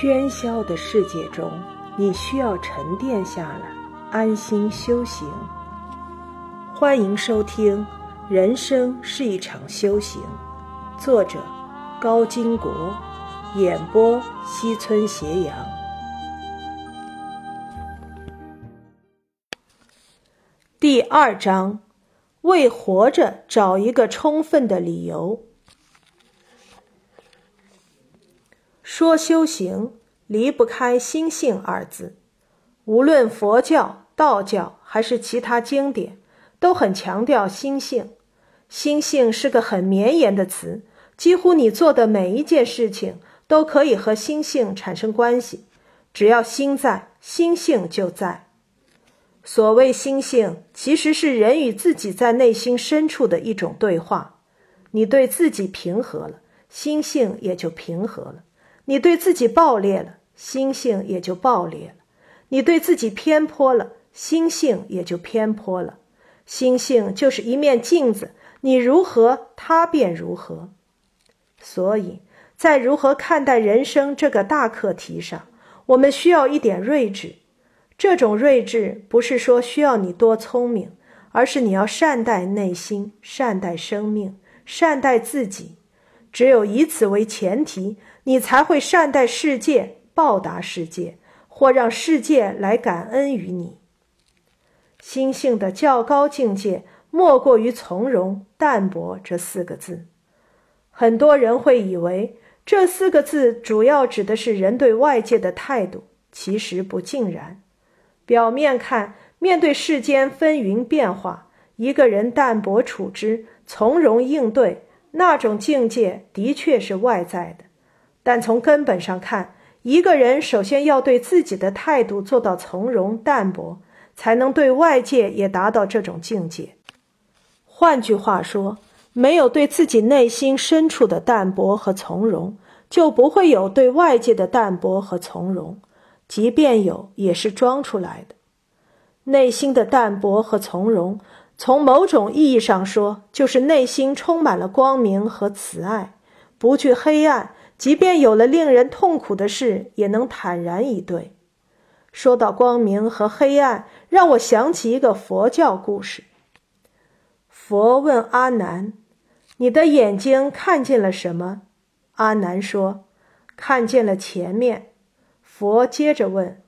喧嚣的世界中，你需要沉淀下来，安心修行。欢迎收听《人生是一场修行》，作者高金国，演播西村斜阳。第二章：为活着找一个充分的理由。说修行离不开心性二字，无论佛教、道教还是其他经典，都很强调心性。心性是个很绵延的词，几乎你做的每一件事情都可以和心性产生关系。只要心在，心性就在。所谓心性，其实是人与自己在内心深处的一种对话。你对自己平和了，心性也就平和了。你对自己暴烈了，心性也就暴烈了；你对自己偏颇了，心性也就偏颇了。心性就是一面镜子，你如何，它便如何。所以在如何看待人生这个大课题上，我们需要一点睿智。这种睿智不是说需要你多聪明，而是你要善待内心，善待生命，善待自己。只有以此为前提。你才会善待世界，报答世界，或让世界来感恩于你。心性的较高境界，莫过于从容淡泊这四个字。很多人会以为这四个字主要指的是人对外界的态度，其实不尽然。表面看，面对世间纷纭变化，一个人淡泊处之，从容应对，那种境界的确是外在的。但从根本上看，一个人首先要对自己的态度做到从容淡泊，才能对外界也达到这种境界。换句话说，没有对自己内心深处的淡泊和从容，就不会有对外界的淡泊和从容。即便有，也是装出来的。内心的淡泊和从容，从某种意义上说，就是内心充满了光明和慈爱，不惧黑暗。即便有了令人痛苦的事，也能坦然以对。说到光明和黑暗，让我想起一个佛教故事。佛问阿难：“你的眼睛看见了什么？”阿难说：“看见了前面。”佛接着问：“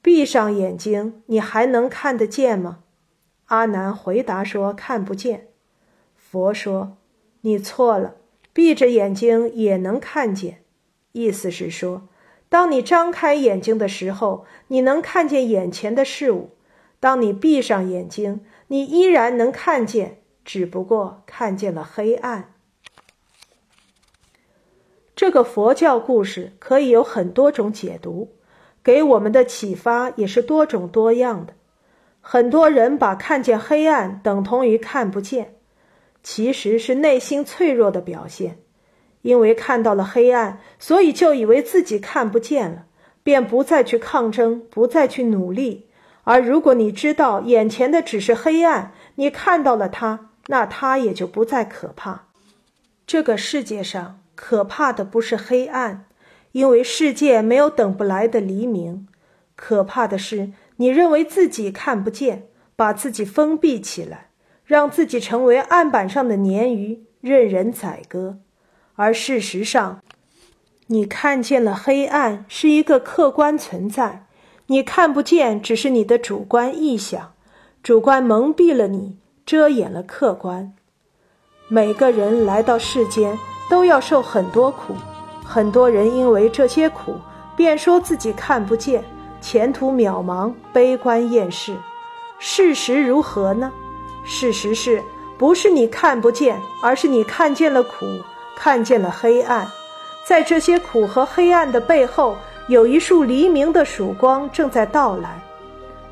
闭上眼睛，你还能看得见吗？”阿难回答说：“看不见。”佛说：“你错了。”闭着眼睛也能看见，意思是说，当你张开眼睛的时候，你能看见眼前的事物；当你闭上眼睛，你依然能看见，只不过看见了黑暗。这个佛教故事可以有很多种解读，给我们的启发也是多种多样的。很多人把看见黑暗等同于看不见。其实是内心脆弱的表现，因为看到了黑暗，所以就以为自己看不见了，便不再去抗争，不再去努力。而如果你知道眼前的只是黑暗，你看到了它，那它也就不再可怕。这个世界上可怕的不是黑暗，因为世界没有等不来的黎明。可怕的是你认为自己看不见，把自己封闭起来。让自己成为案板上的鲶鱼，任人宰割。而事实上，你看见了黑暗是一个客观存在，你看不见只是你的主观臆想，主观蒙蔽了你，遮掩了客观。每个人来到世间都要受很多苦，很多人因为这些苦，便说自己看不见，前途渺茫，悲观厌世。事实如何呢？事实是不是你看不见，而是你看见了苦，看见了黑暗。在这些苦和黑暗的背后，有一束黎明的曙光正在到来。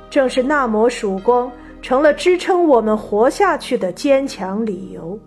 正是那抹曙光，成了支撑我们活下去的坚强理由。